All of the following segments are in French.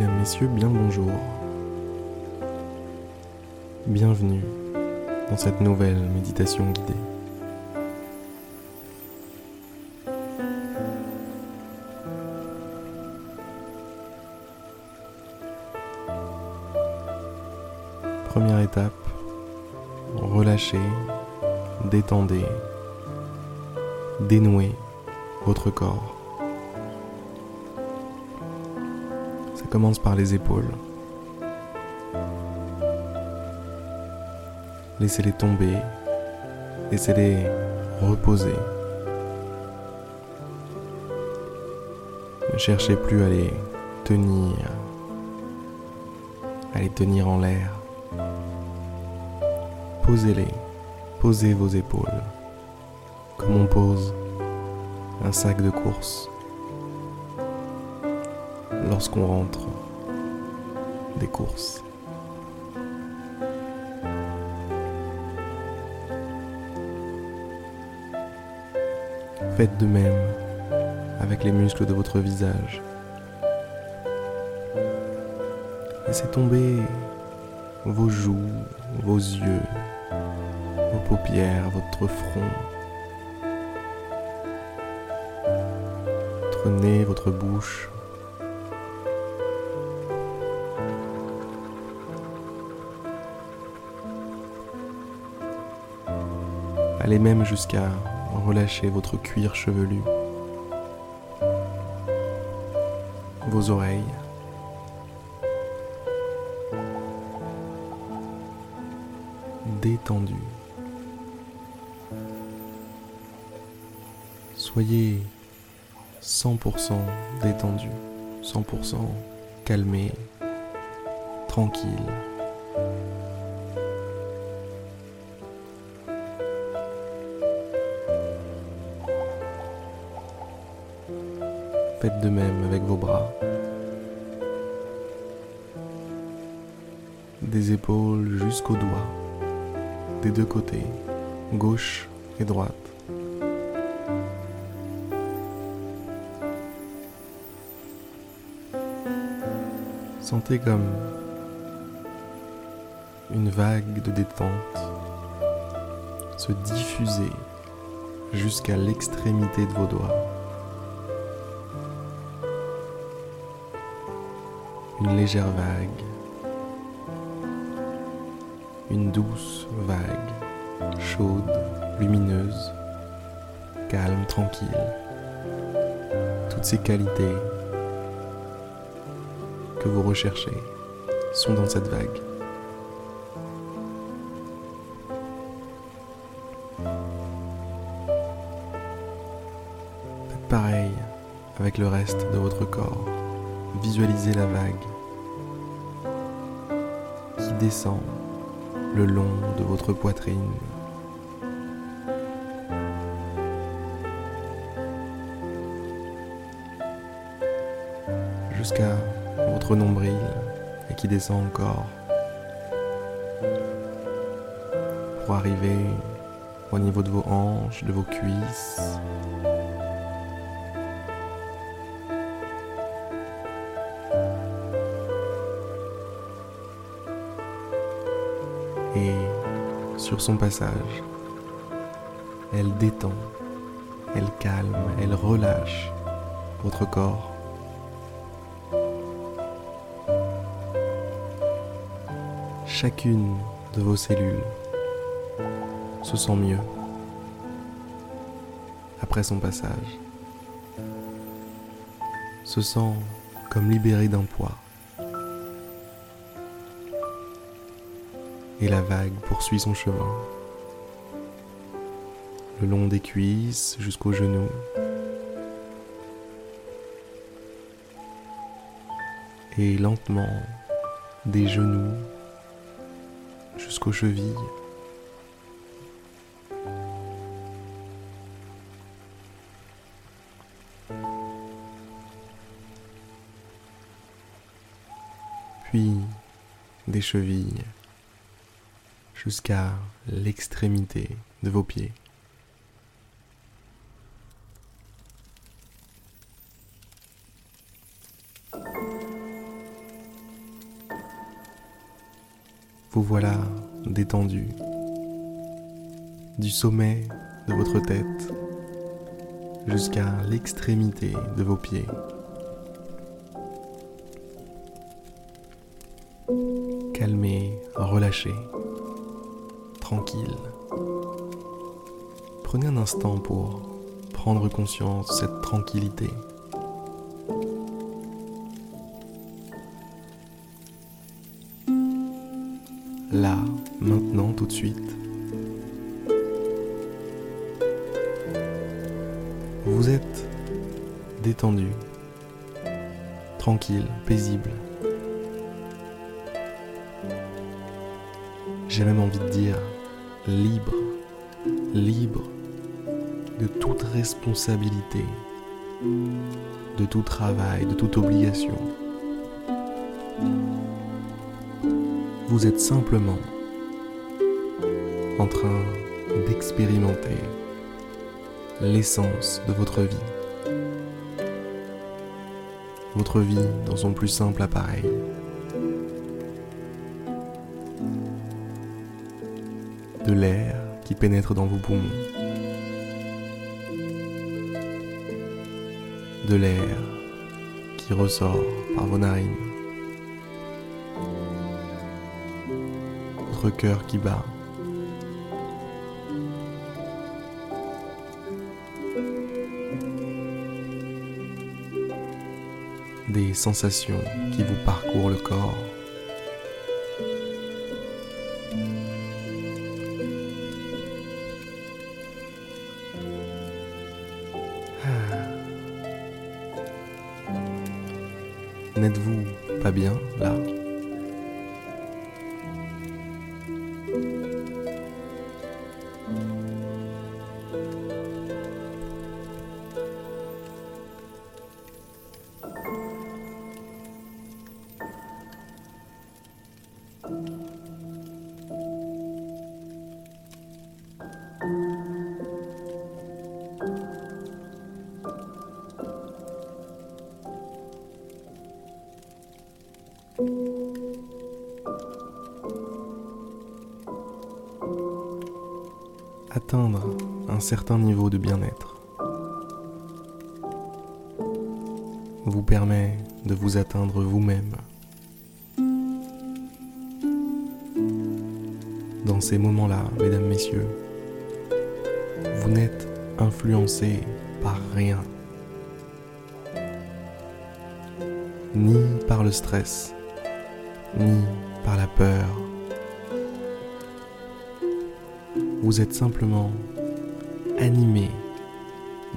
Mesdames, Messieurs, bien bonjour. Bienvenue dans cette nouvelle méditation guidée. Première étape, relâchez, détendez, dénouez votre corps. Commence par les épaules. Laissez-les tomber, laissez-les reposer. Ne cherchez plus à les tenir, à les tenir en l'air. Posez-les, posez vos épaules, comme on pose un sac de course lorsqu'on rentre des courses. Faites de même avec les muscles de votre visage. Laissez tomber vos joues, vos yeux, vos paupières, votre front, votre nez, votre bouche. Allez même jusqu'à relâcher votre cuir chevelu, vos oreilles. détendu. Soyez 100% détendu, 100% calmé, tranquille. Faites de même avec vos bras. Des épaules jusqu'aux doigts, des deux côtés, gauche et droite. Sentez comme une vague de détente se diffuser jusqu'à l'extrémité de vos doigts. Une légère vague, une douce vague, chaude, lumineuse, calme, tranquille. Toutes ces qualités que vous recherchez sont dans cette vague. Faites pareil avec le reste de votre corps. Visualisez la vague qui descend le long de votre poitrine. Jusqu'à votre nombril et qui descend encore pour arriver au niveau de vos hanches, de vos cuisses. Et sur son passage, elle détend, elle calme, elle relâche votre corps. chacune de vos cellules se sent mieux après son passage, se sent comme libéré d'un poids. Et la vague poursuit son chemin, le long des cuisses jusqu'aux genoux. Et lentement, des genoux jusqu'aux chevilles. Puis des chevilles jusqu'à l'extrémité de vos pieds. Vous voilà détendu du sommet de votre tête jusqu'à l'extrémité de vos pieds. Calmé, relâché, tranquille. Prenez un instant pour prendre conscience de cette tranquillité. Là, maintenant, tout de suite. Vous êtes détendu, tranquille, paisible. J'ai même envie de dire libre, libre de toute responsabilité, de tout travail, de toute obligation. Vous êtes simplement en train d'expérimenter l'essence de votre vie. Votre vie dans son plus simple appareil. De l'air qui pénètre dans vos poumons. De l'air qui ressort par vos narines. Votre cœur qui bat. des sensations qui vous parcourent le corps. N'êtes-vous pas bien là? Atteindre un certain niveau de bien-être vous permet de vous atteindre vous-même. Dans ces moments-là, mesdames, messieurs, vous n'êtes influencé par rien. Ni par le stress, ni par la peur. Vous êtes simplement animé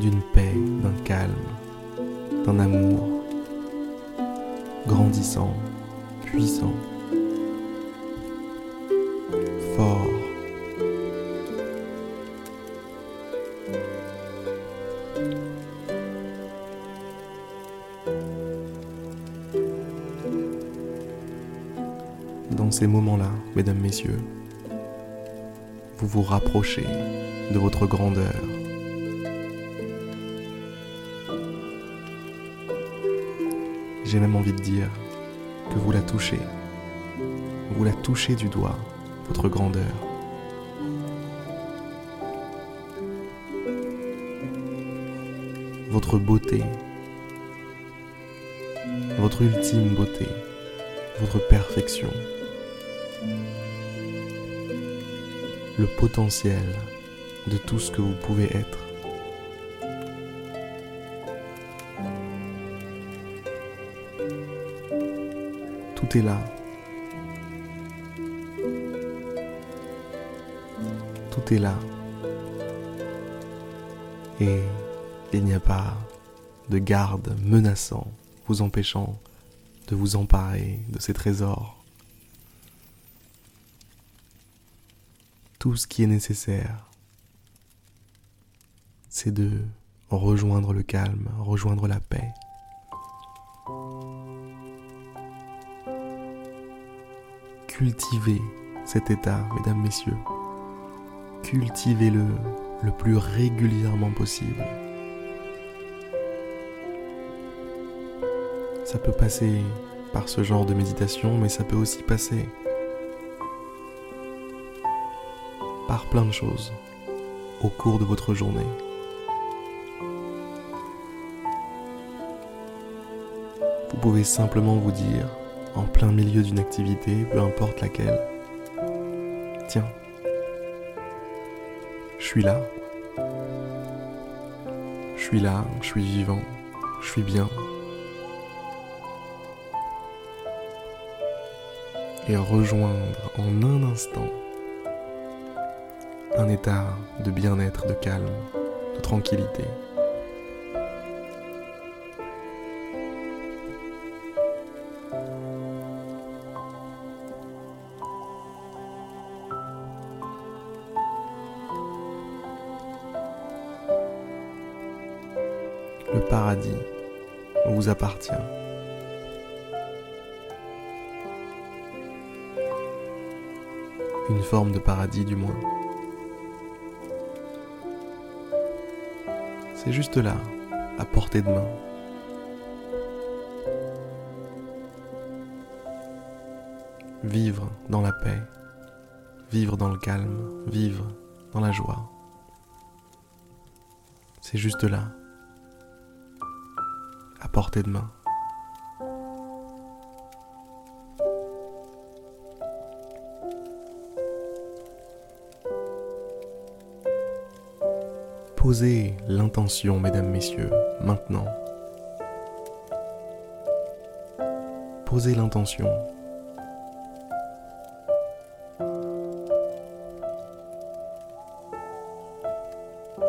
d'une paix, d'un calme, d'un amour grandissant, puissant, fort. Dans ces moments-là, mesdames, messieurs, vous vous rapprochez de votre grandeur. J'ai même envie de dire que vous la touchez. Vous la touchez du doigt, votre grandeur. Votre beauté. Votre ultime beauté. Votre perfection. Le potentiel de tout ce que vous pouvez être. Tout est là. Tout est là. Et il n'y a pas de garde menaçant vous empêchant de vous emparer de ces trésors. Tout ce qui est nécessaire, c'est de rejoindre le calme, rejoindre la paix. Cultivez cet état, mesdames, messieurs. Cultivez-le le plus régulièrement possible. Ça peut passer par ce genre de méditation, mais ça peut aussi passer par plein de choses au cours de votre journée. Vous pouvez simplement vous dire, en plein milieu d'une activité, peu importe laquelle, tiens, je suis là, je suis là, je suis vivant, je suis bien. Et rejoindre en un instant un état de bien-être, de calme, de tranquillité. Le paradis vous appartient. Une forme de paradis du moins. C'est juste là, à portée de main. Vivre dans la paix, vivre dans le calme, vivre dans la joie. C'est juste là, à portée de main. Posez l'intention, mesdames, messieurs, maintenant. Posez l'intention.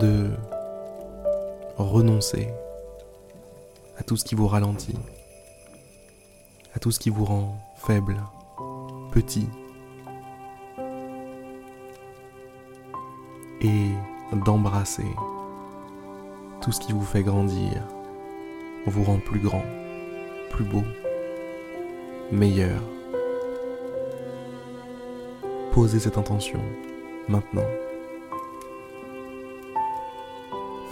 De renoncer à tout ce qui vous ralentit, à tout ce qui vous rend faible, petit, et d'embrasser tout ce qui vous fait grandir, vous rend plus grand, plus beau, meilleur. Posez cette intention maintenant.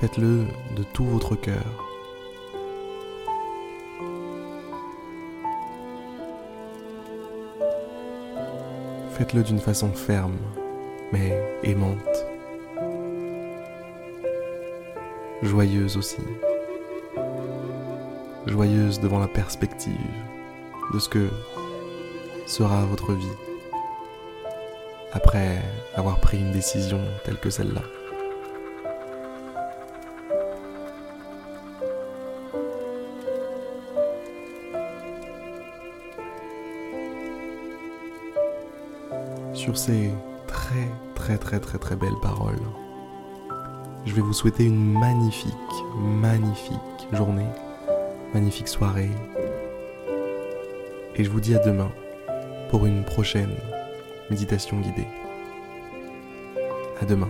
Faites-le de tout votre cœur. Faites-le d'une façon ferme, mais aimante. Joyeuse aussi. Joyeuse devant la perspective de ce que sera votre vie après avoir pris une décision telle que celle-là. Sur ces très très très très très belles paroles, je vais vous souhaiter une magnifique, magnifique journée, magnifique soirée. Et je vous dis à demain pour une prochaine méditation guidée. À demain.